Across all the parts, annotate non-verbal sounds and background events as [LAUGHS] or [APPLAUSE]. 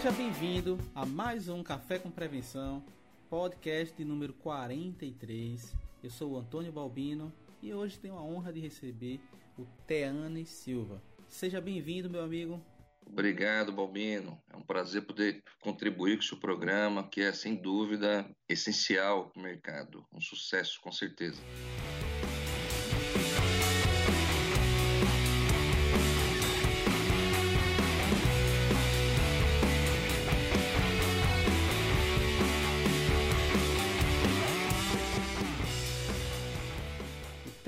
Seja bem-vindo a mais um Café com Prevenção, podcast número 43. Eu sou o Antônio Balbino e hoje tenho a honra de receber o Teane Silva. Seja bem-vindo, meu amigo. Obrigado, Balbino. É um prazer poder contribuir com o seu programa, que é sem dúvida essencial para o mercado. Um sucesso, com certeza.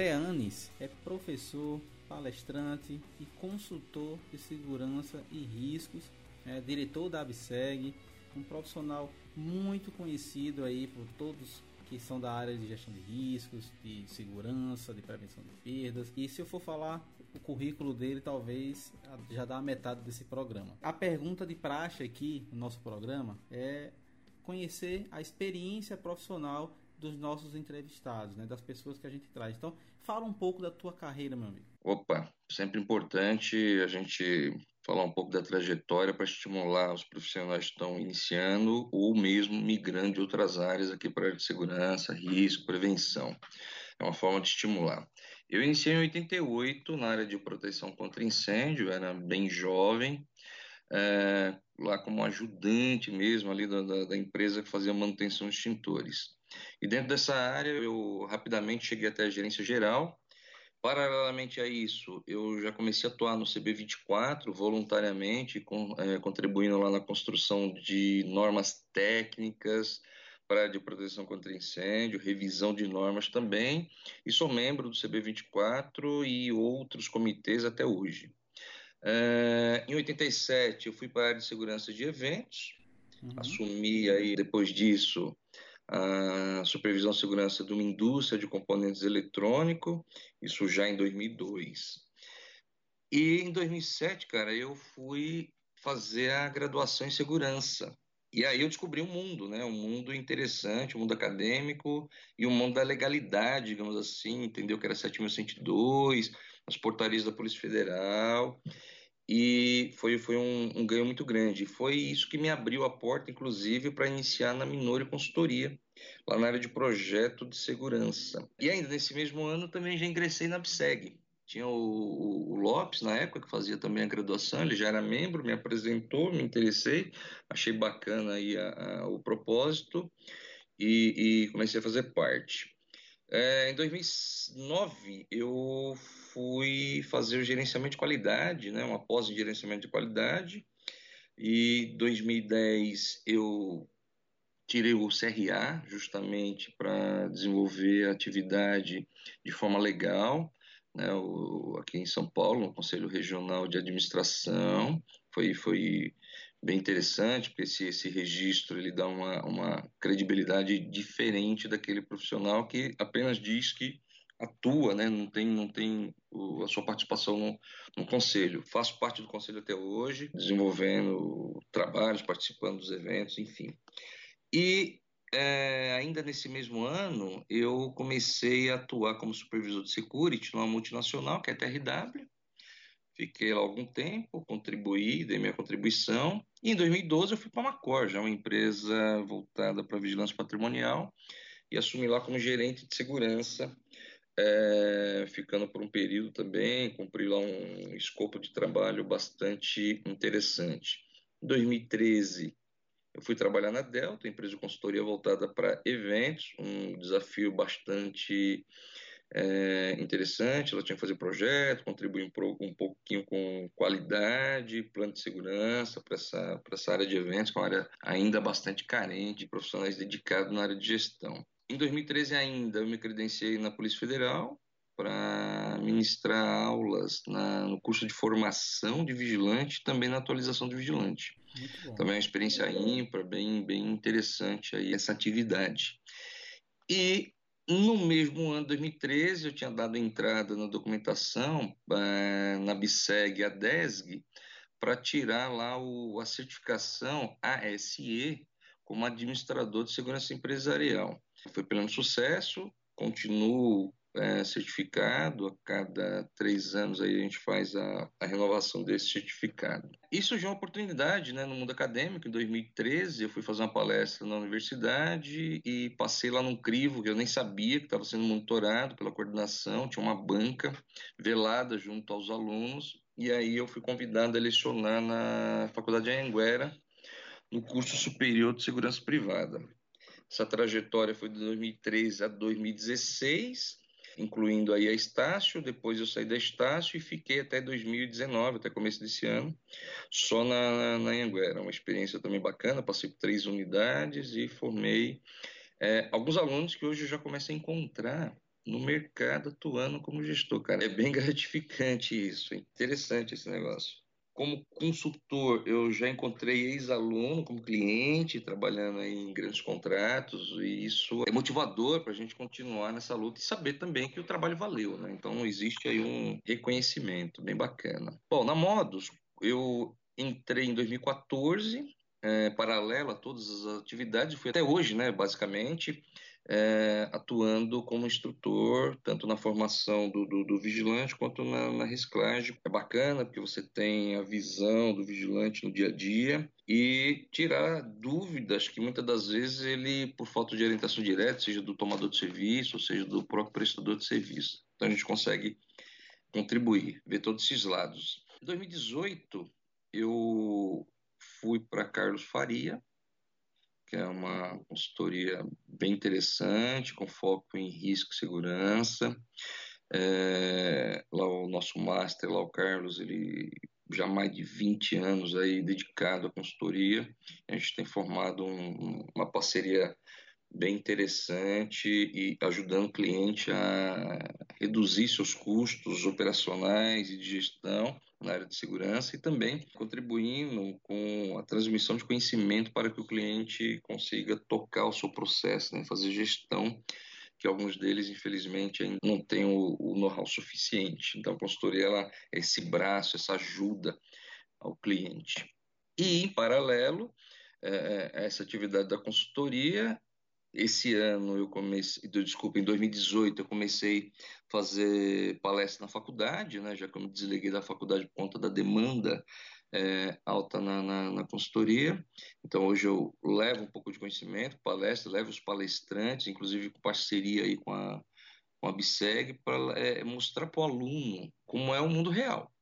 Teanes é professor, palestrante e consultor de segurança e riscos, é diretor da ABSEG, um profissional muito conhecido aí por todos que são da área de gestão de riscos, de segurança, de prevenção de perdas. E se eu for falar o currículo dele, talvez já dá a metade desse programa. A pergunta de praxe aqui no nosso programa é conhecer a experiência profissional dos nossos entrevistados, né, das pessoas que a gente traz. Então, fala um pouco da tua carreira, meu amigo. Opa, sempre importante a gente falar um pouco da trajetória para estimular os profissionais que estão iniciando ou mesmo migrando de outras áreas aqui para a área de segurança, risco, prevenção. É uma forma de estimular. Eu iniciei em 88 na área de proteção contra incêndio, era bem jovem, é, lá como ajudante mesmo ali da, da, da empresa que fazia manutenção de extintores. E dentro dessa área eu rapidamente cheguei até a gerência geral. Paralelamente a isso, eu já comecei a atuar no CB24 voluntariamente, com, é, contribuindo lá na construção de normas técnicas para de proteção contra incêndio, revisão de normas também, e sou membro do CB24 e outros comitês até hoje. É, em 87 eu fui para a área de segurança de eventos, uhum. assumi aí depois disso a supervisão e segurança de uma indústria de componentes eletrônicos, isso já em 2002. E em 2007, cara, eu fui fazer a graduação em segurança. E aí eu descobri um mundo, né? Um mundo interessante, um mundo acadêmico e um mundo da legalidade, digamos assim, entendeu? Que era 7102, as portarias da Polícia Federal e foi, foi um, um, ganho muito grande. Foi isso que me abriu a porta, inclusive, para iniciar na Minori Consultoria, lá na área de projeto de segurança. E ainda nesse mesmo ano também já ingressei na BSEG. Tinha o, o, Lopes, na época, que fazia também a graduação, ele já era membro, me apresentou, me interessei, achei bacana aí a, a, o propósito e, e comecei a fazer parte. É, em 2009, eu fui fazer o gerenciamento de qualidade, né, uma pós em gerenciamento de qualidade, e em 2010 eu tirei o CRA justamente para desenvolver a atividade de forma legal, né, o, aqui em São Paulo, no Conselho Regional de Administração, foi, foi bem interessante, porque esse, esse registro ele dá uma, uma credibilidade diferente daquele profissional que apenas diz que atua, né, não tem, não tem a sua participação no, no, conselho. Faço parte do conselho até hoje, desenvolvendo trabalhos, participando dos eventos, enfim. E é, ainda nesse mesmo ano, eu comecei a atuar como supervisor de security numa multinacional, que é a TRW, Fiquei lá algum tempo, contribuí, dei minha contribuição. E em 2012 eu fui para a Macor, já uma empresa voltada para vigilância patrimonial, e assumi lá como gerente de segurança, é, ficando por um período também, cumpri lá um escopo de trabalho bastante interessante. Em 2013 eu fui trabalhar na Delta, empresa de consultoria voltada para eventos, um desafio bastante é, interessante. Ela tinha que fazer projeto, contribuir um, um pouquinho com qualidade, plano de segurança para essa, essa área de eventos, que é uma área ainda bastante carente de profissionais dedicados na área de gestão. Em 2013 ainda eu me credenciei na Polícia Federal para ministrar aulas na, no curso de formação de vigilante, também na atualização de vigilante. Também é uma experiência ímpar, bem, bem interessante aí essa atividade. E no mesmo ano, 2013, eu tinha dado entrada na documentação uh, na BSEG, a DESG, para tirar lá o, a certificação ASE como administrador de segurança empresarial. Foi pelo sucesso, continuo é, certificado, a cada três anos aí a gente faz a, a, renovação desse certificado. Isso surgiu uma oportunidade né, no mundo acadêmico, em 2013 eu fui fazer uma palestra na universidade e passei lá num crivo que eu nem sabia que estava sendo monitorado pela coordenação, tinha uma banca velada junto aos alunos, e aí eu fui convidado a lecionar na Faculdade de no curso superior de segurança privada. Essa trajetória foi de 2013 a 2016, incluindo aí a Estácio, depois eu saí da Estácio e fiquei até 2019, até começo desse ano, só na, na Anhanguera. Uma experiência também bacana, passei por três unidades e formei é, alguns alunos que hoje eu já comecei a encontrar no mercado atuando como gestor, cara. É bem [LAUGHS] gratificante isso, é interessante esse negócio. Como consultor, eu já encontrei ex-aluno como cliente, trabalhando em grandes contratos, e isso é motivador para a gente continuar nessa luta e saber também que o trabalho valeu, né? Então, existe aí um reconhecimento bem bacana. Bom, na Modus, eu entrei em 2014, é, paralelo a todas as atividades, fui até hoje, né, basicamente, é, atuando como instrutor, tanto na formação do, do, do vigilante quanto na, na, reciclagem. É bacana porque você tem a visão do vigilante no dia a dia e tirar dúvidas que muitas das vezes ele, por falta de orientação direta, seja do tomador de serviço, ou seja do próprio prestador de serviço. Então a gente consegue contribuir, ver todos esses lados. Em 2018, eu fui para Carlos Faria, que é uma consultoria bem interessante, com foco em risco e segurança. É, lá o nosso master, lá o Carlos, ele já mais de 20 anos aí dedicado à consultoria. A gente tem formado um, uma parceria bem interessante e ajudando o cliente a reduzir seus custos operacionais e de gestão na área de segurança e também contribuindo com a transmissão de conhecimento para que o cliente consiga tocar o seu processo, né, fazer gestão, que alguns deles, infelizmente, ainda não têm o, o know-how suficiente. Então, a consultoria ela é esse braço, essa ajuda ao cliente. E, em paralelo, é, essa atividade da consultoria, esse ano eu comecei, desculpa, em 2018 eu comecei a fazer palestra na faculdade, né, já que eu me desliguei da faculdade por conta da demanda é, alta na, na, na, consultoria. Então hoje eu levo um pouco de conhecimento, palestra, levo os palestrantes, inclusive com parceria aí com a, com a BSEG, para é, mostrar para o aluno como é o mundo real.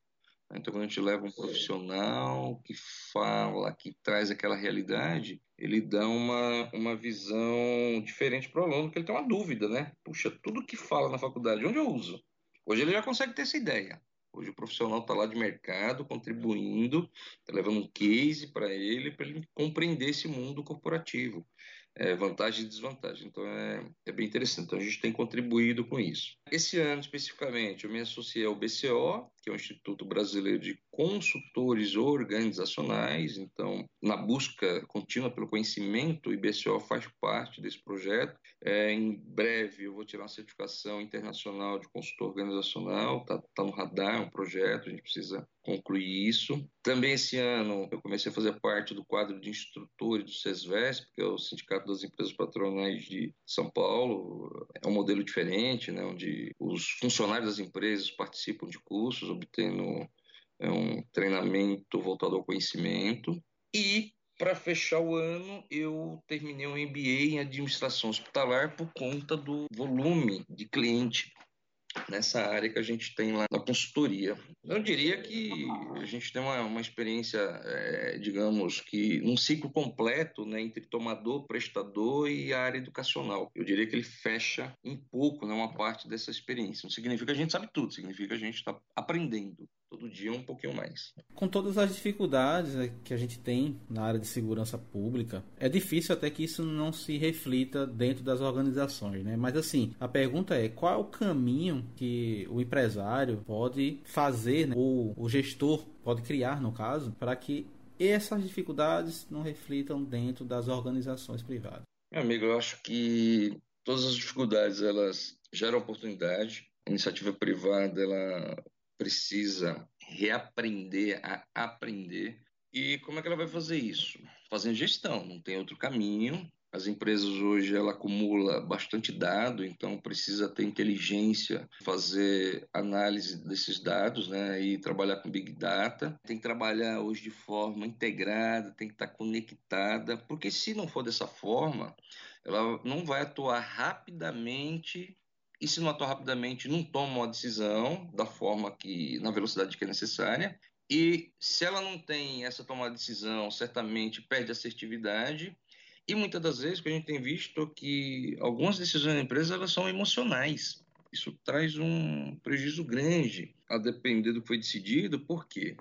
Então, quando a gente leva um profissional que fala, que traz aquela realidade, ele dá uma, uma visão diferente para o aluno, porque ele tem uma dúvida, né? Puxa, tudo que fala na faculdade, onde eu uso? Hoje ele já consegue ter essa ideia. Hoje o profissional está lá de mercado, contribuindo, está levando um case para ele, para ele compreender esse mundo corporativo é, vantagem e desvantagem. Então é, é bem interessante. Então a gente tem contribuído com isso. Esse ano especificamente eu me associei ao BCO, que é o Instituto Brasileiro de Consultores Organizacionais. Então, na busca contínua pelo conhecimento, o IBCO faz parte desse projeto. É, em breve eu vou tirar uma certificação internacional de consultor organizacional, está tá no radar, é um projeto, a gente precisa concluir isso. Também esse ano eu comecei a fazer parte do quadro de instrutores do SESVESP, que é o Sindicato das Empresas Patronais de São Paulo. É um modelo diferente, né, onde os funcionários das empresas participam de cursos, obtendo é, um treinamento voltado ao conhecimento. E para fechar o ano, eu terminei um MBA em administração hospitalar por conta do volume de cliente nessa área que a gente tem lá na consultoria. Eu diria que a gente tem uma, uma experiência, é, digamos que num ciclo completo né, entre tomador, prestador e área educacional. Eu diria que ele fecha um pouco né, uma parte dessa experiência. Não significa que a gente sabe tudo, significa que a gente está aprendendo todo dia um pouquinho mais. Com todas as dificuldades né, que a gente tem na área de segurança pública, é difícil até que isso não se reflita dentro das organizações, né? Mas assim, a pergunta é qual é o caminho que o empresário pode fazer, né? ou o gestor pode criar, no caso, para que essas dificuldades não reflitam dentro das organizações privadas. Meu amigo, eu acho que todas as dificuldades elas geram oportunidade. A iniciativa privada ela precisa reaprender a aprender. E como é que ela vai fazer isso? Fazendo gestão, não tem outro caminho. As empresas hoje ela acumula bastante dado, então precisa ter inteligência, fazer análise desses dados, né, e trabalhar com big data. Tem que trabalhar hoje de forma integrada, tem que estar conectada, porque se não for dessa forma, ela não vai atuar rapidamente e se não atuar rapidamente, não toma uma decisão da forma que, na velocidade que é necessária. E se ela não tem essa tomada de decisão, certamente perde assertividade e muitas das vezes que a gente tem visto é que algumas decisões da empresa elas são emocionais. Isso traz um prejuízo grande a depender do que foi decidido, porque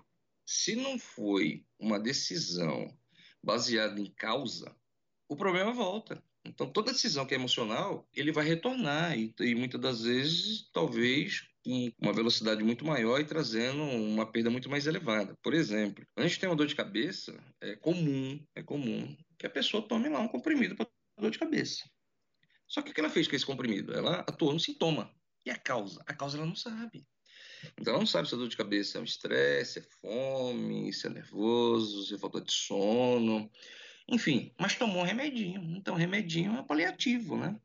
se não foi uma decisão baseada em causa, o problema volta. Então, toda decisão que é emocional, ele vai retornar e, e muitas das vezes, talvez, com uma velocidade muito maior e trazendo uma perda muito mais elevada. Por exemplo, antes de ter uma dor de cabeça, é comum, é comum que a pessoa tome lá um comprimido para dor de cabeça. Só que o que ela fez com esse comprimido? Ela atuou no sintoma. E a causa? A causa ela não sabe. Então ela não sabe se a dor de cabeça é um estresse, é fome, se é nervoso, se é falta de sono. Enfim, mas tomou um remedinho. Então, remedinho é paliativo, né?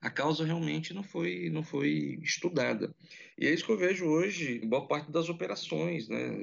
A causa realmente não foi, não foi estudada. E é isso que eu vejo hoje em boa parte das operações, né?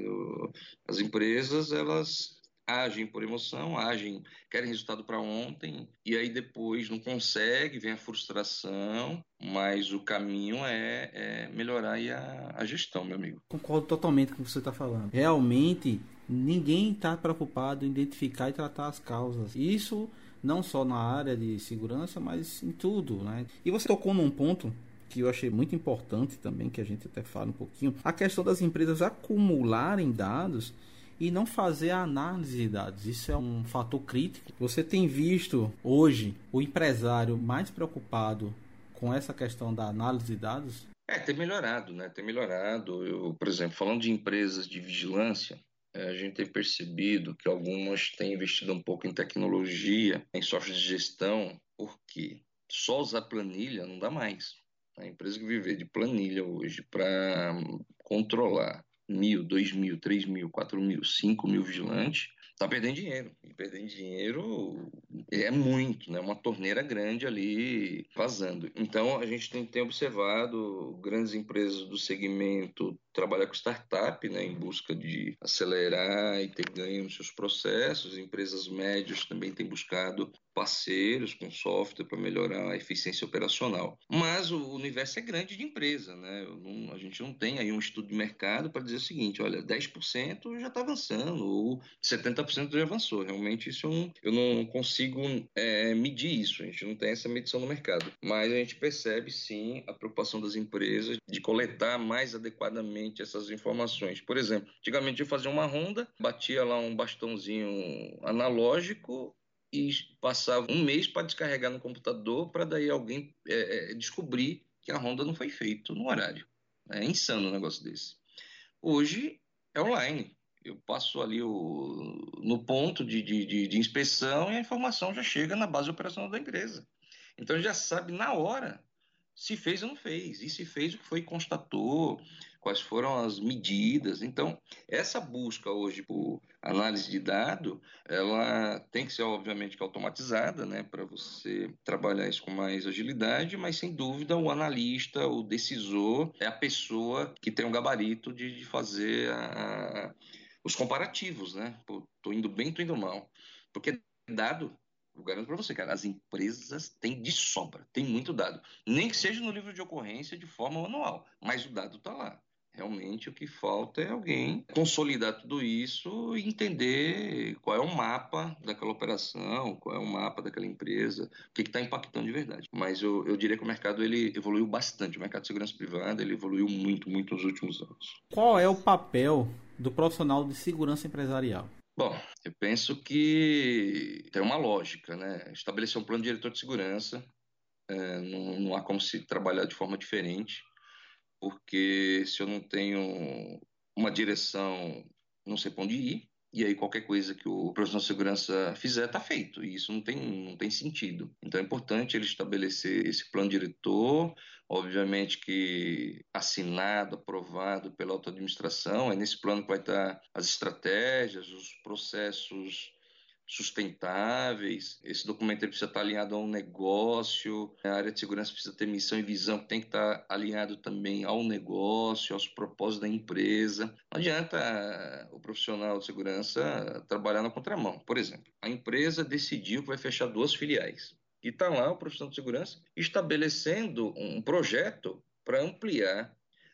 As empresas, elas agem por emoção, agem, querem resultado para ontem, e aí depois não consegue, vem a frustração, mas o caminho é, é melhorar a, a, gestão, meu amigo. Concordo totalmente com o que você está falando. Realmente, ninguém está preocupado em identificar e tratar as causas. Isso não só na área de segurança, mas em tudo, né? E você tocou num ponto que eu achei muito importante também, que a gente até fala um pouquinho, a questão das empresas acumularem dados e não fazer a análise de dados. Isso é um fator crítico. Você tem visto hoje o empresário mais preocupado com essa questão da análise de dados? É, tem melhorado, né? Tem melhorado. Eu, por exemplo, falando de empresas de vigilância, a gente tem percebido que algumas têm investido um pouco em tecnologia, em software de gestão, porque só usar planilha não dá mais. A empresa que viver de planilha hoje para controlar mil, dois mil, três mil, quatro mil, cinco mil vigilantes, está perdendo dinheiro. E perdendo dinheiro é muito, né? Uma torneira grande ali vazando. Então a gente tem, tem observado grandes empresas do segmento trabalhar com startup, né, em busca de acelerar e ter ganho nos seus processos. Empresas médias também têm buscado parceiros com software para melhorar a eficiência operacional. Mas o universo é grande de empresa, né? Não, a gente não tem aí um estudo de mercado para dizer o seguinte, olha, 10% já está avançando ou 70% já avançou. Realmente isso eu não, eu não consigo é, medir isso, a gente não tem essa medição no mercado. Mas a gente percebe sim a preocupação das empresas de coletar mais adequadamente essas informações. Por exemplo, antigamente eu fazia uma ronda, batia lá um bastãozinho analógico e passava um mês para descarregar no computador para daí alguém é, é, descobrir que a ronda não foi feita no horário. É insano um negócio desse. Hoje é online. Eu passo ali o, no ponto de, de, de, inspeção e a informação já chega na base operacional da empresa. Então já sabe na hora se fez ou não fez. E se fez o que foi constatou, quais foram as medidas. Então, essa busca hoje por análise de dado, ela tem que ser obviamente automatizada, né, para você trabalhar isso com mais agilidade, mas sem dúvida o analista, o decisor é a pessoa que tem um gabarito de, de fazer a, os comparativos, né? Tô indo bem, tô indo mal. Porque dado eu garanto para você, cara, as empresas têm de sobra, tem muito dado. Nem que seja no livro de ocorrência de forma manual, mas o dado está lá. Realmente o que falta é alguém consolidar tudo isso e entender qual é o mapa daquela operação, qual é o mapa daquela empresa, o que está impactando de verdade. Mas eu, eu diria que o mercado ele evoluiu bastante. O mercado de segurança privada ele evoluiu muito, muito nos últimos anos. Qual é o papel do profissional de segurança empresarial? Bom, eu penso que tem uma lógica, né? Estabelecer um plano diretor de segurança, é, não, não há como se trabalhar de forma diferente porque se eu não tenho uma direção, não sei para onde ir, e aí qualquer coisa que o profissional de segurança fizer está feito, e isso não tem, não tem sentido. Então é importante ele estabelecer esse plano diretor, obviamente que assinado, aprovado pela auto-administração, é nesse plano que vai estar as estratégias, os processos sustentáveis. Esse documento precisa estar alinhado a um negócio. A área de segurança precisa ter missão e visão que tem que estar alinhado também ao negócio, aos propósitos da empresa. Não adianta o profissional de segurança trabalhar na contramão. Por exemplo, a empresa decidiu que vai fechar duas filiais. E está lá o profissional de segurança estabelecendo um projeto para ampliar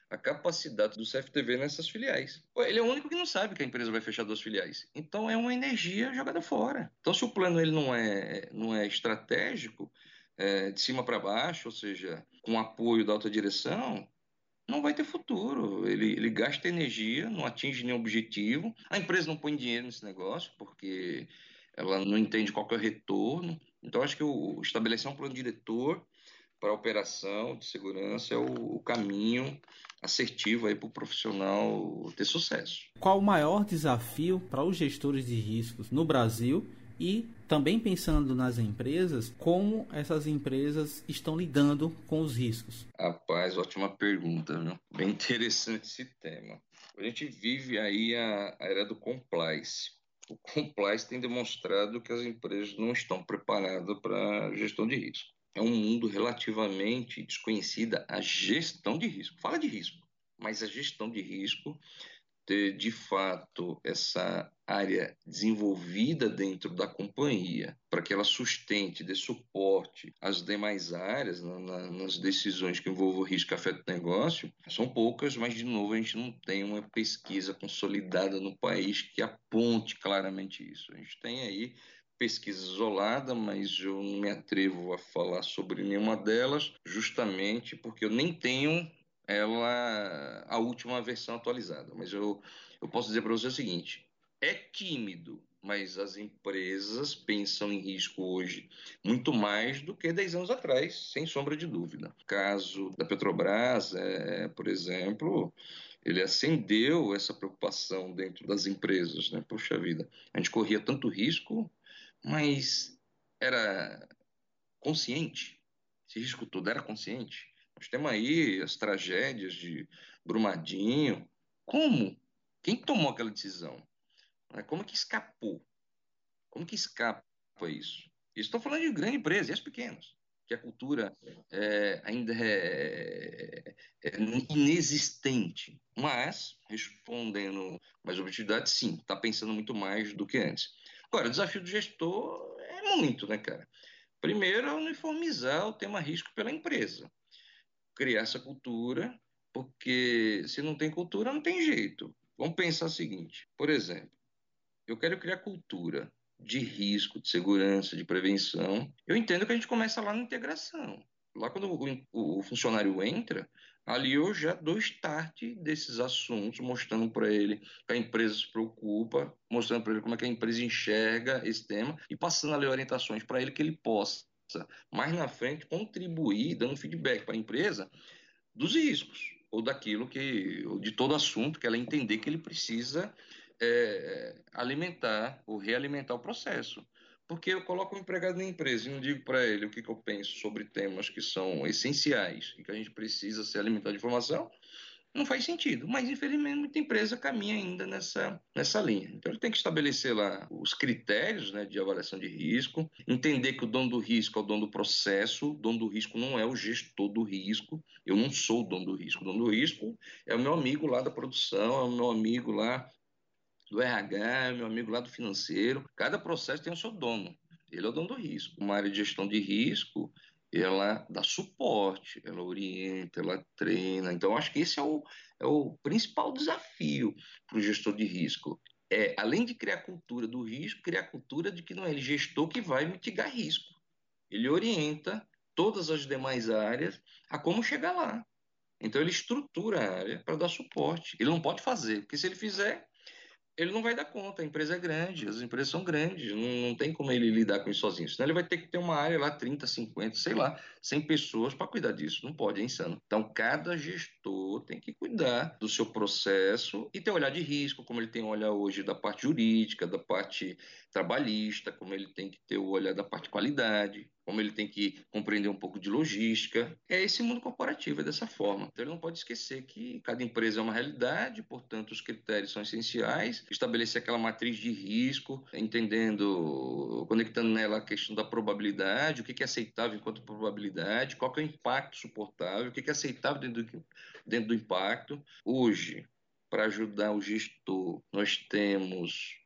a capacidade do CFTV nessas filiais. Ele é o único que não sabe que a empresa vai fechar duas filiais. Então é uma energia jogada fora. Então se o plano ele não é, não é estratégico, é, de cima para baixo, ou seja, com apoio da alta direção, não vai ter futuro. Ele, ele gasta energia, não atinge nenhum objetivo. A empresa não põe dinheiro nesse negócio porque ela não entende qual é o retorno. Então acho que o estabelecer um plano diretor para a operação de segurança é o, o caminho assertivo para o profissional ter sucesso. Qual o maior desafio para os gestores de riscos no Brasil e também pensando nas empresas, como essas empresas estão lidando com os riscos? Rapaz, ótima pergunta, viu? Bem [LAUGHS] interessante esse tema. A gente vive aí a, a era do compliance. O compliance tem demonstrado que as empresas não estão preparadas para gestão de risco é um mundo relativamente desconhecida a gestão de risco. Fala de risco, mas a gestão de risco, ter de fato essa área desenvolvida dentro da companhia, para que ela sustente, dê suporte às demais áreas na, na, nas decisões que envolvam risco afeta o negócio, são poucas, mas de novo a gente não tem uma pesquisa consolidada no país que aponte claramente isso. A gente tem aí pesquisa isolada, mas eu não me atrevo a falar sobre nenhuma delas, justamente porque eu nem tenho ela a última versão atualizada. Mas eu, eu posso dizer para você o seguinte: é tímido, mas as empresas pensam em risco hoje muito mais do que 10 anos atrás, sem sombra de dúvida. O caso da Petrobras, é, por exemplo, ele acendeu essa preocupação dentro das empresas, né? Puxa vida, a gente corria tanto risco mas era consciente. Esse risco todo era consciente. Nós temos aí as tragédias de Brumadinho. Como? Quem tomou aquela decisão? Como que escapou? Como que escapa isso? Estou falando de grande empresa e as pequenas, que a cultura é, ainda é, é, inexistente. Mas, respondendo mais objetividade, sim, está pensando muito mais do que antes. Agora, o desafio do gestor é muito, né, cara? Primeiro, é uniformizar o tema risco pela empresa. Criar essa cultura, porque se não tem cultura, não tem jeito. Vamos pensar o seguinte: por exemplo, eu quero criar cultura de risco, de segurança, de prevenção. Eu entendo que a gente começa lá na integração. Lá quando o, o funcionário entra, ali eu já dou start desses assuntos, mostrando para ele que a empresa se preocupa, mostrando para ele como é que a empresa enxerga esse tema e passando a ler orientações para ele que ele possa, mais na frente, contribuir, dando feedback para a empresa dos riscos ou daquilo que, ou de todo assunto que ela entender que ele precisa é, alimentar ou realimentar o processo. Porque eu coloco um empregado na empresa e não digo para ele o que, que, eu penso sobre temas que são essenciais e que a gente precisa ser alimentado de informação, não faz sentido. Mas, infelizmente, muita empresa caminha ainda nessa, nessa linha. Então, ele tem que estabelecer lá os critérios né, de avaliação de risco, entender que o dono do risco é o dono do processo, o dono do risco não é o gestor do risco, eu não sou o dono do risco. O dono do risco é o meu amigo lá da produção, é o meu amigo lá do RH, meu amigo lá do financeiro. Cada processo tem o seu dono. Ele é o dono do risco. Uma área de gestão de risco, ela dá suporte, ela orienta, ela treina. Então, acho que esse é o, é o principal desafio para o gestor de risco. É, além de criar cultura do risco, criar cultura de que não é ele gestor que vai mitigar risco. Ele orienta todas as demais áreas a como chegar lá. Então ele estrutura a área para dar suporte. Ele não pode fazer, porque se ele fizer, ele não vai dar conta, a empresa é grande, as empresas são grandes, não, não tem como ele lidar com isso sozinho. Senão ele vai ter que ter uma área lá, 30, 50, sei lá, 100 pessoas para cuidar disso. Não pode, é insano. Então, cada gestor tem que cuidar do seu processo e ter olhar de risco, como ele tem o olhar hoje da parte jurídica, da parte trabalhista, como ele tem que ter o olhar da parte qualidade. Como ele tem que compreender um pouco de logística. É esse mundo corporativo, é dessa forma. Então ele não pode esquecer que cada empresa é uma realidade, portanto os critérios são essenciais, estabelecer aquela matriz de risco, entendendo, conectando nela a questão da probabilidade, o que é aceitável enquanto probabilidade, qual é o impacto suportável, o que é aceitável dentro do, dentro do impacto. Hoje, para ajudar o gestor, nós temos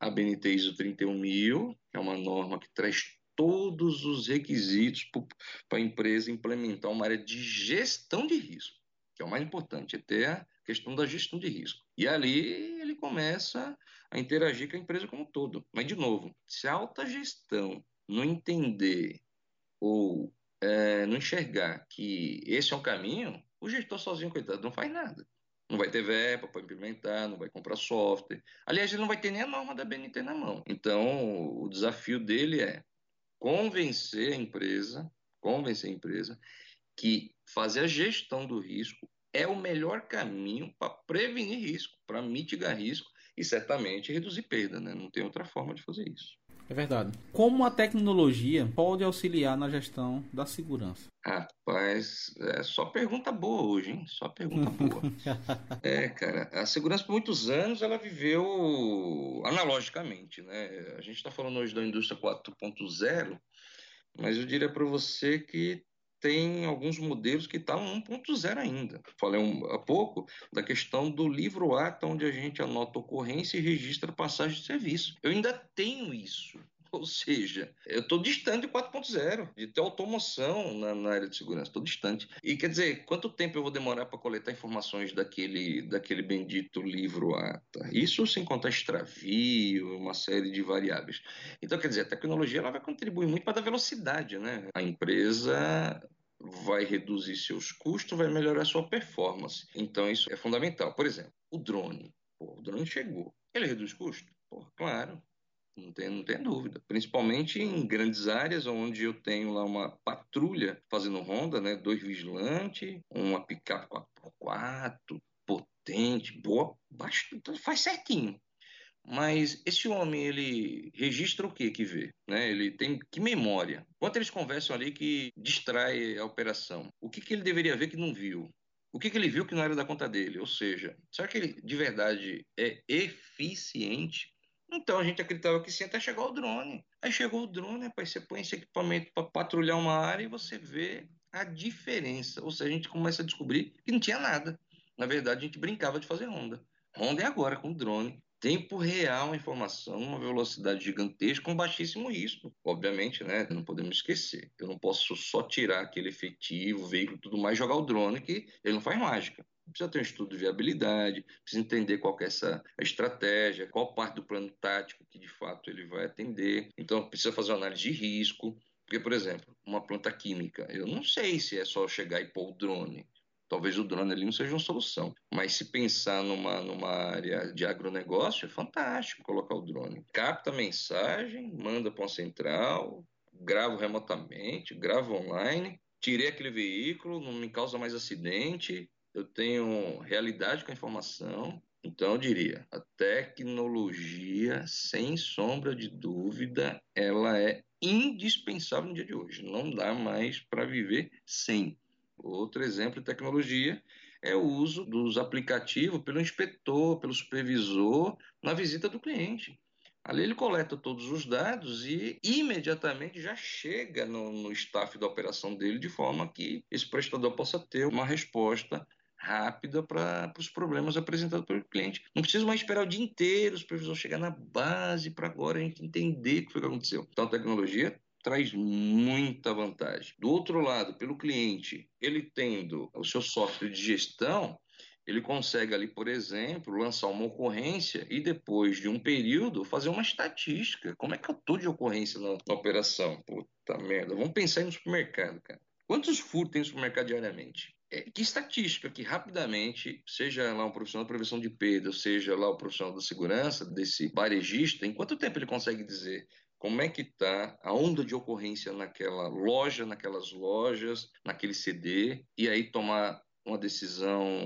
a BNT ISO 31000, que é uma norma que traz todos os requisitos para a empresa implementar uma área de gestão de risco, que é o mais importante, é ter a questão da gestão de risco. E ali ele começa a interagir com a empresa como um todo. Mas, de novo, se a alta gestão não entender ou é, não enxergar que esse é o caminho, o gestor sozinho, coitado, não faz nada. Não vai ter verba para implementar, não vai comprar software. Aliás, ele não vai ter nem a norma da BNT na mão. Então, o desafio dele é convencer a empresa, convencer a empresa que fazer a gestão do risco é o melhor caminho para prevenir risco, para mitigar risco e certamente reduzir perda, né? Não tem outra forma de fazer isso. É verdade. Como a tecnologia pode auxiliar na gestão da segurança? Rapaz, é só pergunta boa hoje, hein? Só pergunta boa. [LAUGHS] é, cara, a segurança por muitos anos ela viveu analogicamente, né? A gente está falando hoje da indústria 4.0, mas eu diria para você que tem alguns modelos que estão tá 1.0 ainda. Falei um, há pouco da questão do livro ata, onde a gente anota ocorrência e registra passagem de serviço. Eu ainda tenho isso. [LAUGHS] Ou seja, eu estou distante de 4.0, de ter automoção na, na, área de segurança, estou distante. E quer dizer, quanto tempo eu vou demorar para coletar informações daquele, daquele bendito livro ata? Isso sem contar extravio, uma série de variáveis. Então, quer dizer, a tecnologia ela vai contribuir muito para dar velocidade, né? A empresa vai reduzir seus custos, vai melhorar sua performance. Então, isso é fundamental. Por exemplo, o drone. Pô, o drone chegou. Ele reduz custo? Pô, claro. Não tem, não tem dúvida. Principalmente em grandes áreas onde eu tenho lá uma patrulha fazendo ronda, né? Dois vigilantes, uma picape 4x4, potente, boa, baixo, faz certinho. Mas esse homem, ele registra o que que vê? Né? Ele tem que memória? Quanto eles conversam ali que distrai a operação? O que, que ele deveria ver que não viu? O que, que ele viu que não era da conta dele? Ou seja, será que ele de verdade é eficiente? Então a gente acreditava que sim até chegar o drone. Aí chegou o drone, rapaz, você põe esse equipamento para patrulhar uma área e você vê a diferença. Ou seja, a gente começa a descobrir que não tinha nada. Na verdade, a gente brincava de fazer ronda. Ronda é agora, com o drone tempo real a informação, uma velocidade gigantesca com baixíssimo risco. Obviamente, né, não podemos esquecer. Eu não posso só tirar aquele efetivo, veículo tudo mais, jogar o drone que ele não faz mágica. Precisa ter um estudo de viabilidade, precisa entender qual é essa estratégia, qual parte do plano tático que de fato ele vai atender. Então, precisa fazer uma análise de risco. Porque, por exemplo, uma planta química, eu não sei se é só chegar e pôr o drone. Talvez o drone ali não seja uma solução. Mas se pensar numa, numa área de agronegócio, é fantástico colocar o drone. Capta a mensagem, manda para uma central, gravo remotamente, gravo online, tirei aquele veículo, não me causa mais acidente, eu tenho realidade com a informação. Então, eu diria, a tecnologia, sem sombra de dúvida, ela é indispensável no dia de hoje. Não dá mais para viver sem. Outro exemplo de tecnologia é o uso dos aplicativos pelo inspetor, pelo supervisor na visita do cliente. Ali ele coleta todos os dados e imediatamente já chega no, no staff da operação dele de forma que esse prestador possa ter uma resposta rápida para os problemas apresentados pelo cliente. Não precisa mais esperar o dia inteiro o supervisor chegar na base para agora a gente entender o que foi que aconteceu. Então a tecnologia traz muita vantagem. Do outro lado, pelo cliente, ele tendo o seu software de gestão, ele consegue ali, por exemplo, lançar uma ocorrência e depois de um período fazer uma estatística. Como é que eu estou de ocorrência na, na, operação? Puta merda. Vamos pensar em no supermercado, cara. Quantos furtos tem no supermercado diariamente? É, que estatística que rapidamente, seja lá um profissional de prevenção de perda, seja lá o profissional da segurança desse varejista, em quanto tempo ele consegue dizer como é que está a onda de ocorrência naquela loja, naquelas lojas, naquele CD, e aí tomar uma decisão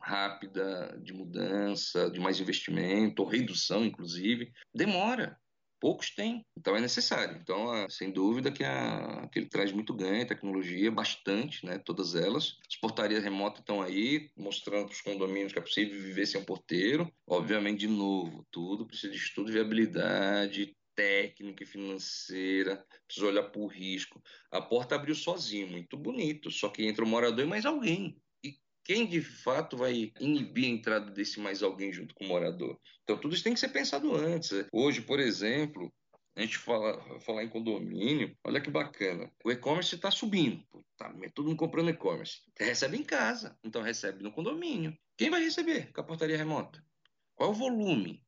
rápida de mudança, de mais investimento, ou redução, inclusive, demora. Poucos têm, então é necessário. Então, sem dúvida que, a, que ele traz muito ganho, tecnologia, bastante, né? Todas elas. As portarias remotas estão aí, mostrando para os condomínios que é possível viver sem um porteiro. Obviamente, de novo, tudo precisa de estudo de viabilidade, técnica e financeira, precisa olhar para o risco. A porta abriu sozinho, muito bonito, só que entra o morador e mais alguém. E quem de fato vai inibir a entrada desse mais alguém junto com o morador? Então tudo isso tem que ser pensado antes. Hoje, por exemplo, a gente fala falar em condomínio, olha que bacana. O e-commerce está subindo, tá todo mundo comprando e-commerce. Recebe em casa, então recebe no condomínio. Quem vai receber com a portaria remota? Qual é o volume?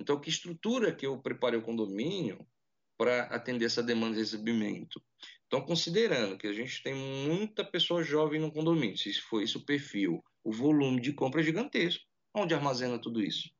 Então, que estrutura que eu preparei o condomínio para atender essa demanda de recebimento? Então, considerando que a gente tem muita pessoa jovem no condomínio, se for esse o perfil, o volume de compra é gigantesco. Onde armazena tudo isso?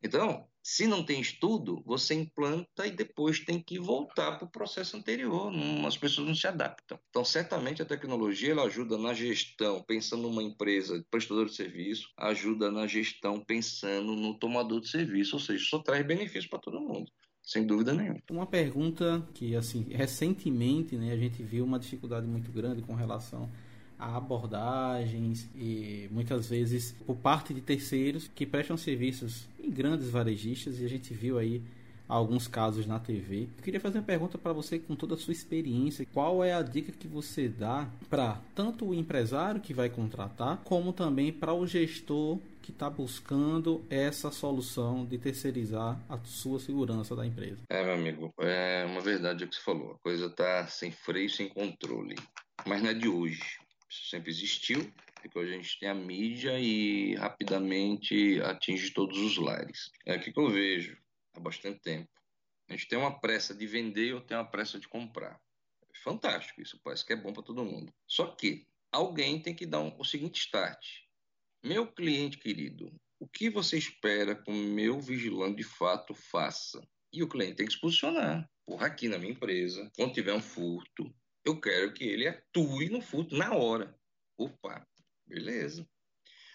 Então, se não tem estudo, você implanta e depois tem que voltar para o processo anterior. Não, as pessoas não se adaptam. Então, certamente a tecnologia ela ajuda na gestão, pensando numa empresa prestador de serviço, ajuda na gestão pensando no tomador de serviço, ou seja, só traz benefícios para todo mundo. Sem dúvida nenhuma. Uma pergunta que, assim, recentemente, né, a gente viu uma dificuldade muito grande com relação a abordagens e muitas vezes por parte de terceiros que prestam serviços em grandes varejistas e a gente viu aí alguns casos na TV. Eu queria fazer uma pergunta para você com toda a sua experiência. Qual é a dica que você dá para tanto o empresário que vai contratar, como também para o gestor que está buscando essa solução de terceirizar a sua segurança da empresa? É, meu amigo, é uma verdade o que você falou. A coisa está sem freio, sem controle. Mas não é de hoje. Isso sempre existiu, porque hoje a gente tem a mídia e rapidamente atinge todos os lares. É aqui que eu vejo há bastante tempo. A gente tem uma pressa de vender ou tem uma pressa de comprar. É fantástico, isso parece que é bom para todo mundo. Só que alguém tem que dar um, o seguinte start. Meu cliente querido, o que você espera que o meu vigilante de fato faça? E o cliente tem que se posicionar. Porra, aqui na minha empresa, quando tiver um furto, eu quero que ele atue no furto na hora. Opa, beleza.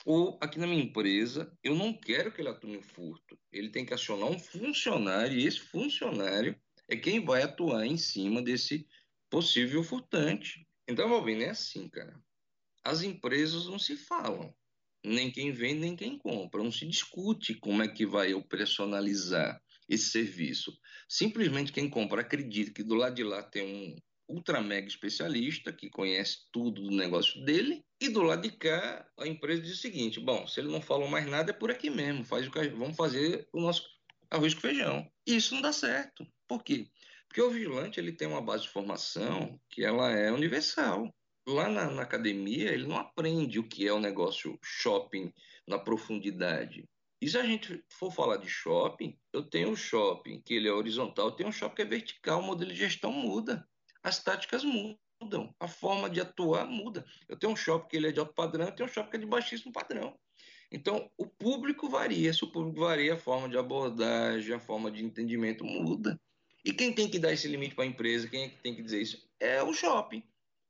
Ou aqui na minha empresa, eu não quero que ele atue no furto. Ele tem que acionar um funcionário e esse funcionário é quem vai atuar em cima desse possível furtante. Então, Valvino, é assim, cara. As empresas não se falam. Nem quem vende, nem quem compra. Não se discute como é que vai operacionalizar esse serviço. Simplesmente quem compra acredita que do lado de lá tem um, ultra mega especialista que conhece tudo do negócio dele. E do lado de cá, a empresa diz o seguinte: bom, se ele não falou mais nada, é por aqui mesmo. Faz o que, vamos fazer o nosso arroz com feijão. E isso não dá certo. Por quê? Porque o vigilante ele tem uma base de formação que ela é universal. Lá na, na academia, ele não aprende o que é o negócio shopping na profundidade. E se a gente for falar de shopping, eu tenho um shopping que ele é horizontal, eu tenho um shopping que é vertical, o modelo de gestão muda as táticas mudam, a forma de atuar muda. Eu tenho um shopping que ele é de alto padrão, eu tenho um shopping que é de baixíssimo padrão. Então, o público varia. Se o público varia, a forma de abordagem, a forma de entendimento muda. E quem tem que dar esse limite para a empresa, quem é que tem que dizer isso? É o shopping.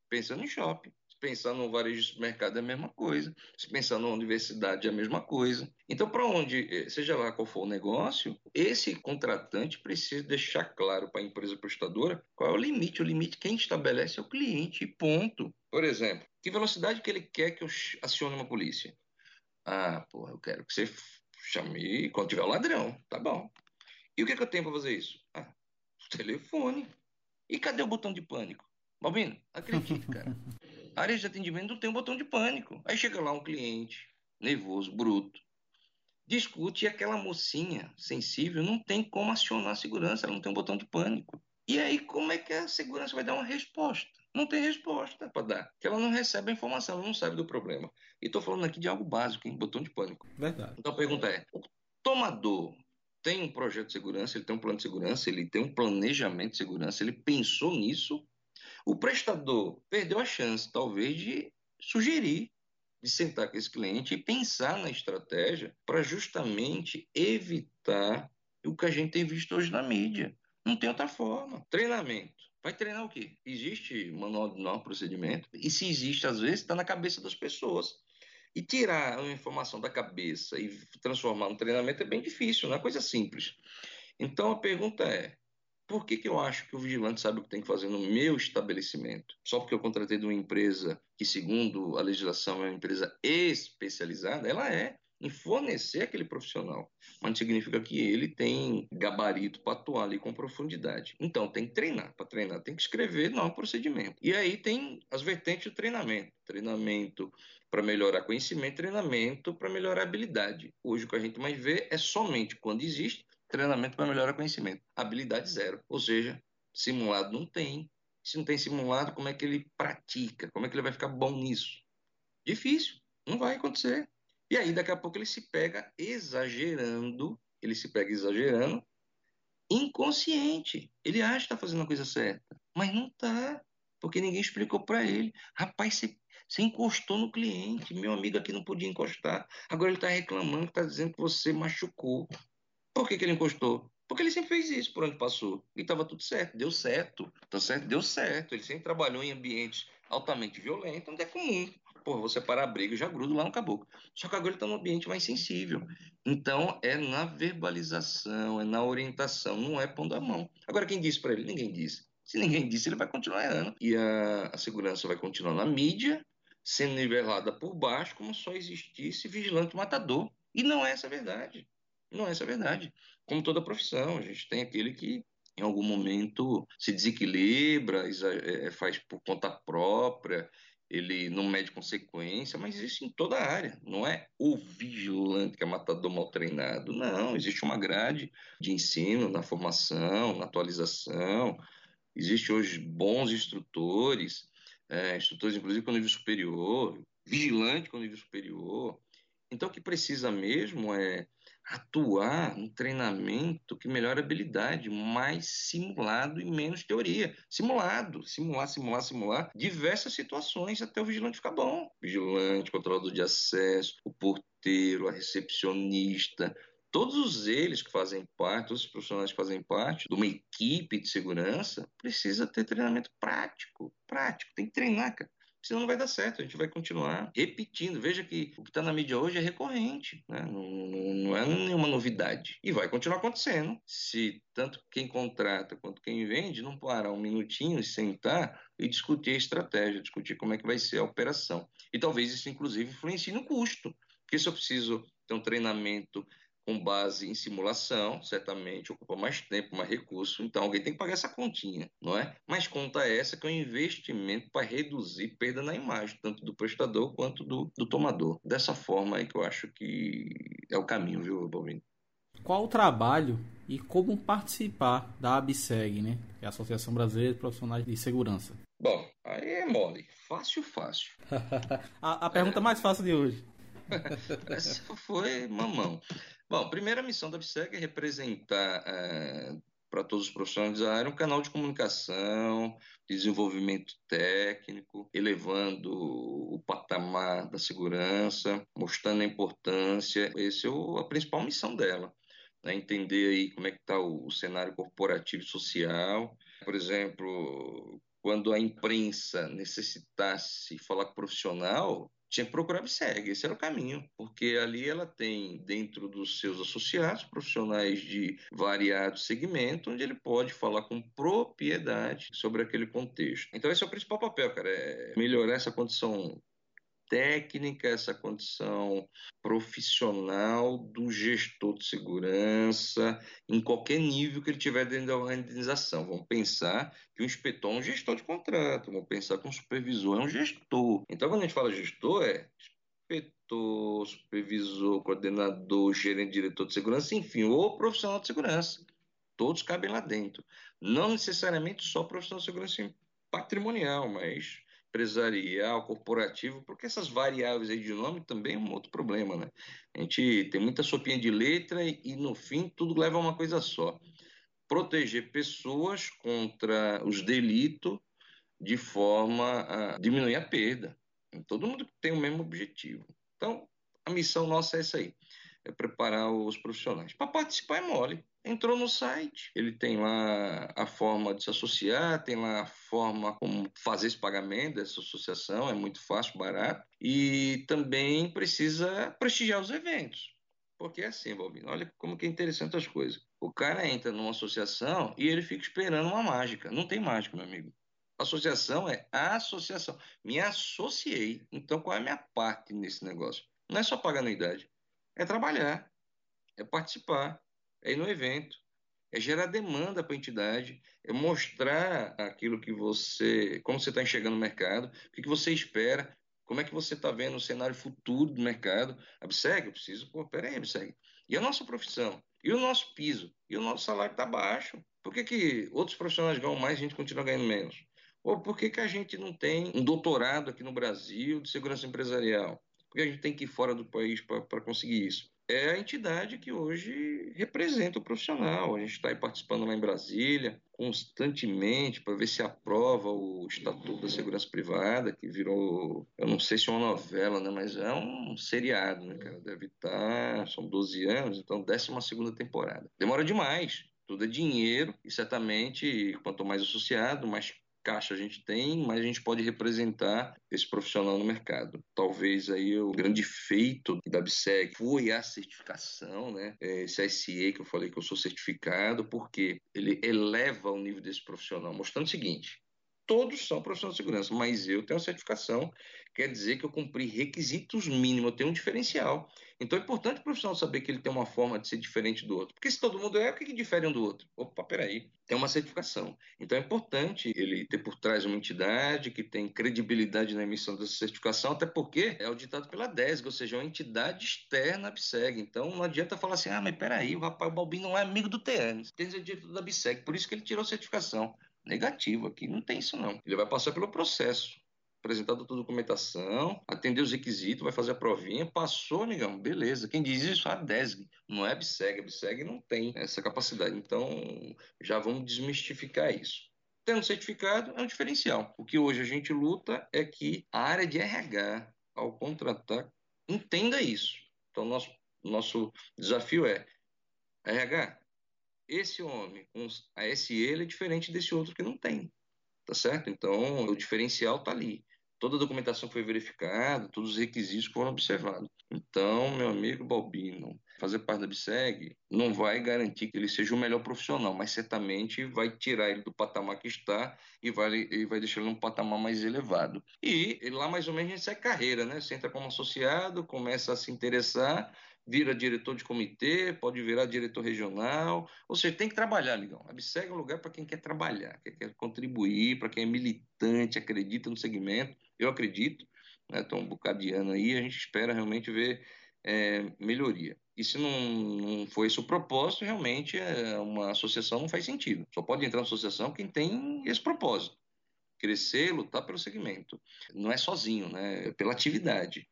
Pensando em shopping pensar no varejo de supermercado é a mesma coisa. Se pensar na universidade é a mesma coisa. Então, para onde, eh, seja lá qual for o negócio, esse contratante precisa deixar claro para a empresa prestadora qual é o limite. O limite quem estabelece é o cliente, ponto. Por exemplo, que velocidade que ele quer que eu acione uma polícia? Ah, porra, eu quero que você chame quando tiver o ladrão. Tá bom. E o que, é que eu tenho para fazer isso? Ah, telefone. E cadê o botão de pânico? Balbino, acredite, cara. [LAUGHS] áreas de atendimento não tem um botão de pânico. Aí chega lá um cliente, nervoso, bruto, discute e aquela mocinha sensível não tem como acionar a segurança, ela não tem um botão de pânico. E aí, como é que a segurança vai dar uma resposta? Não tem resposta para dar, porque ela não recebe a informação, ela não sabe do problema. E estou falando aqui de algo básico, hein? botão de pânico. Verdade. Então a pergunta é: o tomador tem um projeto de segurança, ele tem um plano de segurança, ele tem um planejamento de segurança, ele pensou nisso o prestador perdeu a chance, talvez, de sugerir, de sentar com esse cliente e pensar na estratégia para justamente evitar o que a gente tem visto hoje na mídia. Não tem outra forma. Treinamento. Vai treinar o quê? Existe manual de norma, procedimento? E se existe, às vezes, está na cabeça das pessoas. E tirar a informação da cabeça e transformar no treinamento é bem difícil, não é coisa simples. Então a pergunta é: Por que, que eu acho que o vigilante sabe o que tem que fazer no meu estabelecimento? Só porque eu contratei de uma empresa que, segundo a legislação, é uma empresa especializada? Ela é em fornecer aquele profissional, mas não significa que ele tem gabarito para atuar ali com profundidade. Então tem que treinar, para treinar tem que escrever não procedimento. E aí tem as vertentes do treinamento, treinamento para melhorar conhecimento, treinamento para melhorar habilidade. Hoje o que a gente mais vê é somente quando existe treinamento para melhorar conhecimento. Habilidade zero. Ou seja, simulado não tem. Se não tem simulado, como é que ele pratica? Como é que ele vai ficar bom nisso? Difícil. Não vai acontecer. E aí, daqui a pouco, ele se pega exagerando, ele se pega exagerando, inconsciente. Ele acha que está fazendo a coisa certa, mas não está, porque ninguém explicou para ele. Rapaz, você, você encostou no cliente, meu amigo aqui não podia encostar. Agora ele está reclamando, está dizendo que você machucou. Por que, que ele encostou? Porque ele sempre fez isso por onde passou. E estava tudo certo, deu certo. Tá certo, deu certo. Ele sempre trabalhou em ambientes altamente violentos, onde é comum. Pô, você parar a briga, já grudo lá no caboclo. Só que agora ele está num ambiente mais sensível. Então, é na verbalização, é na orientação, não é pondo a mão. Agora, quem disse para ele? Ninguém disse. Se ninguém disse, ele vai continuar errando. E a, a segurança vai continuar na mídia, sendo nivelada por baixo, como só existisse vigilante matador. E não é essa a verdade. Não é essa a verdade. Como toda profissão, a gente tem aquele que em algum momento se desequilibra, é, faz por conta própria, ele não mede consequência, mas existe em toda a área. Não é o vigilante que é matador mal treinado. Não, existe uma grade de ensino na formação, na atualização. Existe hoje bons instrutores, é, instrutores inclusive com nível superior, vigilante com nível superior. Então, o que precisa mesmo é atuar no treinamento que melhora habilidade, mais simulado e menos teoria. Simulado, simular, simular, simular diversas situações até o vigilante ficar bom. Vigilante, controlador de acesso, o porteiro, a recepcionista, todos eles que fazem parte, todos os profissionais que fazem parte de uma equipe de segurança, precisa ter treinamento prático, prático, tem que treinar, cara senão não vai dar certo. A gente vai continuar repetindo. Veja que o que está na mídia hoje é recorrente, né? não, não, não, é nenhuma novidade. E vai continuar acontecendo. Se tanto quem contrata quanto quem vende não parar um minutinho e sentar e discutir a estratégia, discutir como é que vai ser a operação. E talvez isso, inclusive, influencie no custo. Porque se eu preciso ter um treinamento com base em simulação, certamente ocupa mais tempo, mais recurso, então alguém tem que pagar essa continha, não é? Mas conta essa que é um investimento para reduzir perda na imagem, tanto do prestador quanto do, do tomador. Dessa forma aí que eu acho que é o caminho, viu, Balvino? Qual o trabalho e como participar da ABSEG, né? Que é a Associação Brasileira de Profissionais de Segurança. Bom, aí é mole. Fácil, fácil. [LAUGHS] a, a, pergunta é. mais fácil de hoje. [LAUGHS] Essa foi mamão. Bom, primeira missão da BSEG é representar é, para todos os profissionais da área um canal de comunicação, desenvolvimento técnico, elevando o patamar da segurança, mostrando a importância. Essa é o, a principal missão dela. Né? Entender aí como é que está o, o cenário corporativo e social. Por exemplo, quando a imprensa necessitasse falar com o profissional, tinha que procurar a BSEG, esse era o caminho, porque ali ela tem dentro dos seus associados profissionais de variado segmento, onde ele pode falar com propriedade sobre aquele contexto. Então esse é o principal papel, cara, é melhorar essa condição técnica, essa condição profissional do gestor de segurança, em qualquer nível que ele tiver dentro da organização. Vamos pensar que o inspetor é um gestor de contrato, vamos pensar que um supervisor é um gestor. Então, quando a gente fala gestor, é inspetor, supervisor, coordenador, gerente, diretor de segurança, enfim, ou profissional de segurança. Todos cabem lá dentro. Não necessariamente só profissional de segurança patrimonial, mas empresarial, corporativo, porque essas variáveis aí de nome também é um outro problema, né? A gente tem muita sopinha de letra e, e no fim tudo leva a uma coisa só. Proteger pessoas contra os delitos de forma a diminuir a perda. Todo mundo tem o mesmo objetivo. Então, a missão nossa é essa aí, é preparar os profissionais. Para participar é mole entrou no site, ele tem lá a forma de se associar, tem lá a forma como fazer esse pagamento dessa associação, é muito fácil, barato, e também precisa prestigiar os eventos. Porque é assim, Balbino, olha como que é interessante as coisas. O cara entra numa associação e ele fica esperando uma mágica. Não tem mágica, meu amigo. Associação é associação. Me associei. Então, qual é a minha parte nesse negócio? Não é só pagar anuidade. É trabalhar, é participar, é ir no evento, é gerar demanda para a entidade, é mostrar aquilo que você, como você está enxergando o mercado, o que, que você espera, como é que você está vendo o cenário futuro do mercado. Absegue, eu preciso, pô, peraí, Absegue. E a nossa profissão? E o nosso piso? E o nosso salário está baixo? Por que, que outros profissionais ganham mais e a gente continua ganhando menos? Ou por que, que a gente não tem um doutorado aqui no Brasil de segurança empresarial? Por que a gente tem que ir fora do país para conseguir isso? É a entidade que hoje representa o profissional. A gente está participando lá em Brasília constantemente para ver se aprova o Estatuto da Segurança Privada, que virou, eu não sei se é uma novela, né, mas é um seriado, né, cara? Deve estar, tá, são 12 anos, então 12 segunda temporada. Demora demais, tudo é dinheiro e certamente quanto mais associado, mais caixa a gente tem, mas a gente pode representar esse profissional no mercado. Talvez aí o grande feito da BSEG foi a certificação, né? Esse SE que eu falei que eu sou certificado, porque ele eleva o nível desse profissional, mostrando o seguinte: todos são profissionais de segurança, mas eu tenho a certificação, quer dizer que eu cumpri requisitos mínimos, eu tenho um diferencial. Então é importante o profissional saber que ele tem uma forma de ser diferente do outro. Porque se todo mundo é, o que, que difere um do outro? Opa, peraí, tem uma certificação. Então é importante ele ter por trás uma entidade que tem credibilidade na emissão dessa certificação, até porque é auditado pela DESG, ou seja, é uma entidade externa à BSEG. Então não adianta falar assim, ah, mas peraí, o rapaz o Balbino não é amigo do TEANES, tem o direito da BSEG, por isso que ele tirou a certificação. Negativo, aqui não tem isso não. Ele vai passar pelo processo, apresentar toda a documentação, atender os requisitos, vai fazer a provinha, passou, amigão, beleza. Quem diz isso a DESG, não é a BSEG. A BSEG não tem essa capacidade. Então, já vamos desmistificar isso. Tendo certificado é um diferencial. O que hoje a gente luta é que a área de RH, ao contratar, entenda isso. Então, nosso, nosso desafio é RH, esse homem com a ele é diferente desse outro que não tem, tá certo? Então, o diferencial está ali. Toda a documentação foi verificada, todos os requisitos foram observados. Então, meu amigo Balbino, fazer parte da BSEG não vai garantir que ele seja o melhor profissional, mas certamente vai tirar ele do patamar que está e vai, e vai deixar ele num patamar mais elevado. E lá mais ou menos a gente segue carreira, né? Você entra como associado, começa a se interessar, vira diretor de comitê, pode virar diretor regional. Ou seja, tem que trabalhar, Ligão. A BSEG é um lugar para quem quer trabalhar, quem quer contribuir, para quem é militante, acredita no segmento. Eu acredito, né? Estou um bocado de ano aí, a gente espera realmente ver é, melhoria. E se não, não for esse o propósito, realmente é, uma associação não faz sentido. Só pode entrar na associação quem tem esse propósito. Crescer, lutar pelo segmento. Não é sozinho, né? É pela atividade.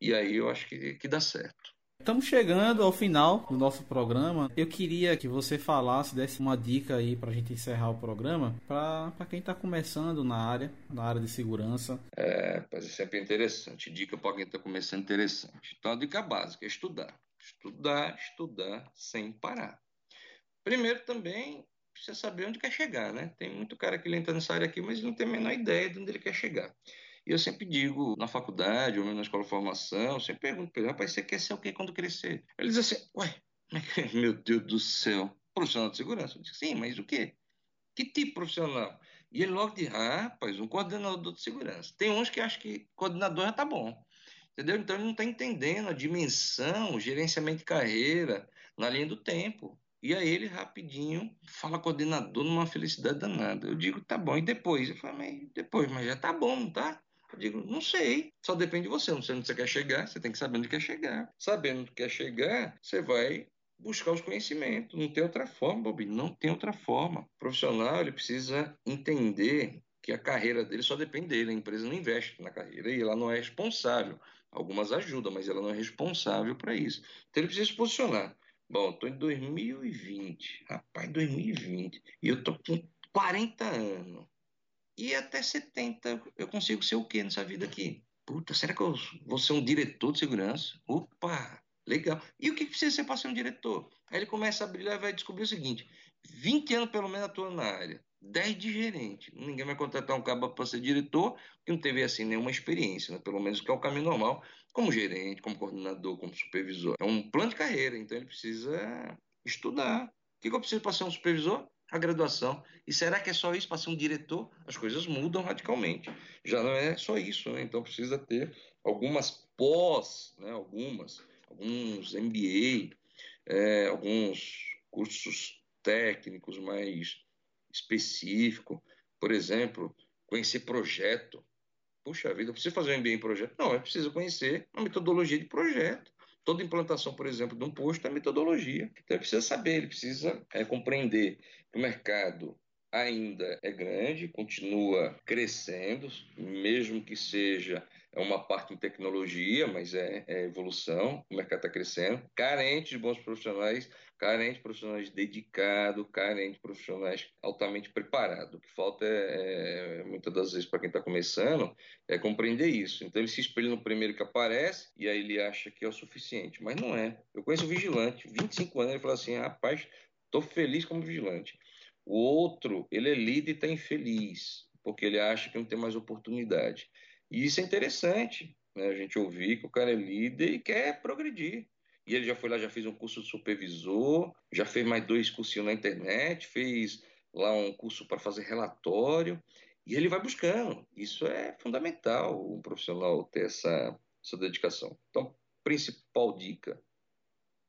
E aí eu acho que, que dá certo. Estamos chegando ao final do nosso programa. Eu queria que você falasse, desse uma dica aí para a gente encerrar o programa, para quem está começando na área, na área de segurança. É, é sempre interessante. Dica para quem está começando interessante. Então, a dica básica é estudar. Estudar, estudar sem parar. Primeiro também precisa saber onde quer chegar, né? Tem muito cara que entra nessa área aqui, mas não tem a menor ideia de onde ele quer chegar. E eu sempre digo, na faculdade ou na escola de formação, eu sempre pergunto para ele, rapaz, você quer ser o quê quando crescer? Ele diz assim, ué, meu Deus do céu, profissional de segurança? Eu disse, sim, mas o quê? Que tipo de profissional? E ele logo diz, rapaz, um coordenador de segurança. Tem uns que acham que coordenador já tá bom. Entendeu? Então ele não está entendendo a dimensão, o gerenciamento de carreira na linha do tempo. E aí ele rapidinho fala coordenador numa felicidade danada. Eu digo, tá bom, e depois? Eu falo, mas depois, mas já tá bom, não tá? Eu digo, não sei, só depende de você. Não sei onde você quer chegar, você tem que saber onde quer chegar. Sabendo onde quer chegar, você vai buscar os conhecimentos. Não tem outra forma, Bobi, não tem outra forma. O profissional ele precisa entender que a carreira dele só depende dele. A empresa não investe na carreira e ela não é responsável. Algumas ajudam, mas ela não é responsável para isso. Então ele precisa se posicionar. Bom, estou em 2020. Rapaz, 2020. E eu tô com 40 anos. E até 70 eu consigo ser o quê nessa vida aqui? Puta, será que eu vou ser um diretor de segurança? Opa, legal. E o que precisa ser para ser um diretor? Aí ele começa a brilhar e vai descobrir o seguinte: 20 anos pelo menos atuando na área, 10 de gerente. Ninguém vai contratar um cabo para ser diretor que não teve assim nenhuma experiência, né? pelo menos que é o caminho normal, como gerente, como coordenador, como supervisor. É um plano de carreira, então ele precisa estudar, que eu preciso para ser um supervisor? A graduação. E será que é só isso para ser um diretor? As coisas mudam radicalmente. Já não é só isso, né? Então precisa ter algumas pós, né? algumas, alguns MBA, é, alguns cursos técnicos mais específicos. Por exemplo, conhecer projeto. Puxa vida, eu preciso fazer um MBA em projeto? Não, eu preciso conhecer a metodologia de projeto. Toda implantação, por exemplo, de um posto é metodologia. Então ele precisa saber, ele precisa é, compreender o mercado ainda é grande, continua crescendo, mesmo que seja uma parte em tecnologia, mas é, é evolução, o mercado está crescendo, carente de bons profissionais, carente de profissionais dedicados, carente de profissionais altamente preparados. O que falta é, é muitas das vezes para quem está começando é compreender isso. Então ele se espelha no primeiro que aparece e aí ele acha que é o suficiente, mas não é. Eu conheço o vigilante, 25 anos, ele fala assim, rapaz, estou feliz como vigilante. O outro, ele é líder e está infeliz, porque ele acha que não tem mais oportunidade. E isso é interessante, né? a gente ouvir que o cara é líder e quer progredir. E ele já foi lá, já fez um curso de supervisor, já fez mais dois cursinhos na internet, fez lá um curso para fazer relatório, e ele vai buscando. Isso é fundamental, um profissional ter essa, essa dedicação. Então, principal dica: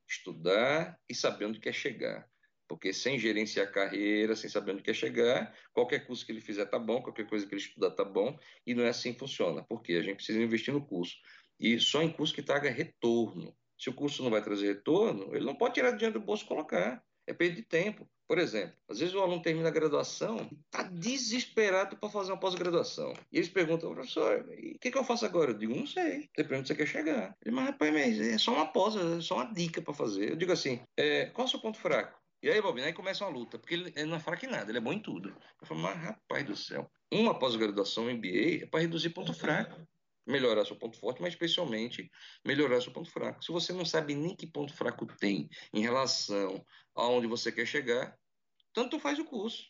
estudar e saber onde quer chegar. Porque sem gerenciar a carreira, sem saber onde quer chegar, qualquer curso que ele fizer tá bom, qualquer coisa que ele estudar tá bom, e não é assim que funciona. Porque a gente precisa investir no curso. E só em curso que traga retorno. Se o curso não vai trazer retorno, ele não pode tirar dinheiro do bolso e colocar. É perda de tempo. Por exemplo, às vezes o aluno termina a graduação, está desesperado para fazer uma pós-graduação. E eles perguntam, professor, o que, que, eu faço agora? Eu digo, não sei, depende onde você quer chegar. Ele, mas rapaz, mas é só uma pós, é só uma dica para fazer. Eu digo assim, é, qual é o seu ponto fraco? E aí, Bobina, aí começa uma luta, porque ele, ele, não é fraco em nada, ele é bom em tudo. Eu falo, mas rapaz do céu, uma pós-graduação MBA é para reduzir ponto fraco. Melhorar seu ponto forte, mas especialmente melhorar seu ponto fraco. Se você não sabe nem que ponto fraco tem em relação aonde você quer chegar, tanto faz o curso.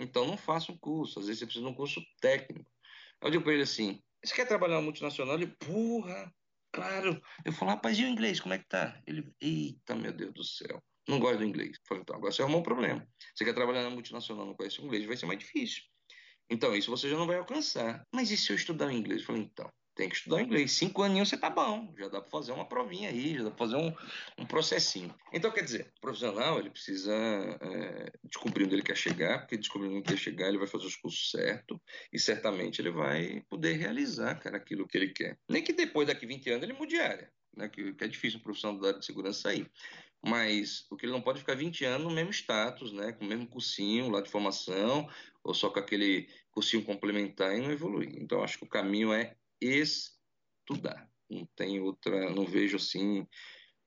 Então não faça um curso. Às vezes você precisa de um curso técnico. Eu digo para ele assim: você quer trabalhar no multinacional? Ele, porra, claro. Eu falo, rapaz, e o inglês, como é que tá? Ele, eita, meu Deus do céu não gosta do inglês. falei, então, agora você arrumou um problema. Você quer trabalhar na multinacional, não conhece o inglês, vai ser mais difícil. Então, isso você já não vai alcançar. Mas e se eu estudar o inglês? Eu falei, então, tem que estudar inglês. Cinco aninhos você tá bom, já dá para fazer uma provinha aí, já dá para fazer um, um processinho. Então, quer dizer, o profissional, ele precisa é, descobrir onde ele quer chegar, porque descobrindo onde ele quer chegar, ele vai fazer os cursos certos e certamente ele vai poder realizar, cara, aquilo que ele quer. Nem que depois, daqui 20 anos, ele mude de área. Né, que, que é difícil um profissional da área de segurança sair mas o que ele não pode ficar 20 anos no mesmo status, né, com o mesmo cursinho lá de formação, ou só com aquele cursinho complementar e não evoluir. Então, acho que o caminho é estudar. Não tem outra, não vejo assim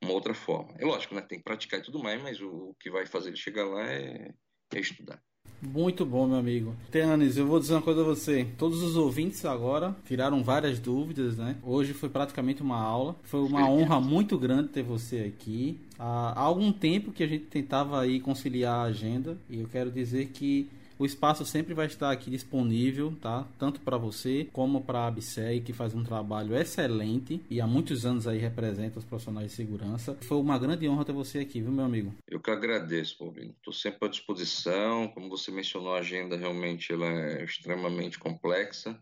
uma outra forma. É lógico, né, tem que praticar e tudo mais, mas o, o que vai fazer ele chegar lá é, é estudar. Muito bom, meu amigo. Teanes, eu vou dizer uma coisa a você. Todos os ouvintes agora tiraram várias dúvidas, né? Hoje foi praticamente uma aula. Foi uma [LAUGHS] honra muito grande ter você aqui. Há algum tempo que a gente tentava aí conciliar a agenda e eu quero dizer que o espaço sempre vai estar aqui disponível, tá? Tanto para você como para a ABSEG, que faz um trabalho excelente e há muitos anos aí representa os profissionais de segurança. Foi uma grande honra ter você aqui, viu, meu amigo? Eu que agradeço, Paulino. Estou sempre à disposição. Como você mencionou, a agenda realmente ela é extremamente complexa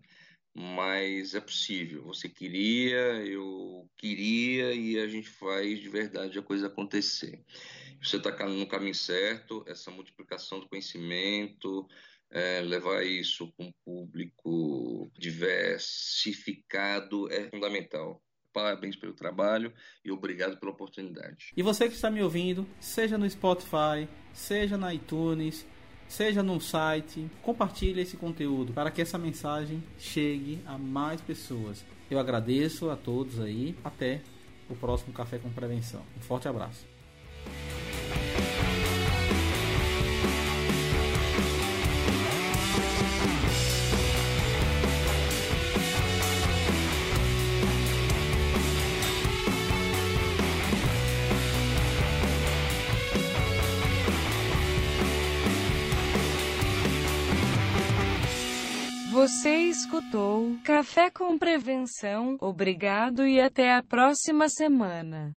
mas é possível. Você queria, eu queria e a gente faz de verdade a coisa acontecer você está no caminho certo, essa multiplicação do conhecimento, é, levar isso para um público diversificado é fundamental. Parabéns pelo trabalho e obrigado pela oportunidade. E você que está me ouvindo, seja no Spotify, seja na iTunes, seja no site, compartilhe esse conteúdo para que essa mensagem chegue a mais pessoas. Eu agradeço a todos aí. Até o próximo Café com Prevenção. Um forte abraço. Escutou Café com Prevenção. Obrigado e até a próxima semana.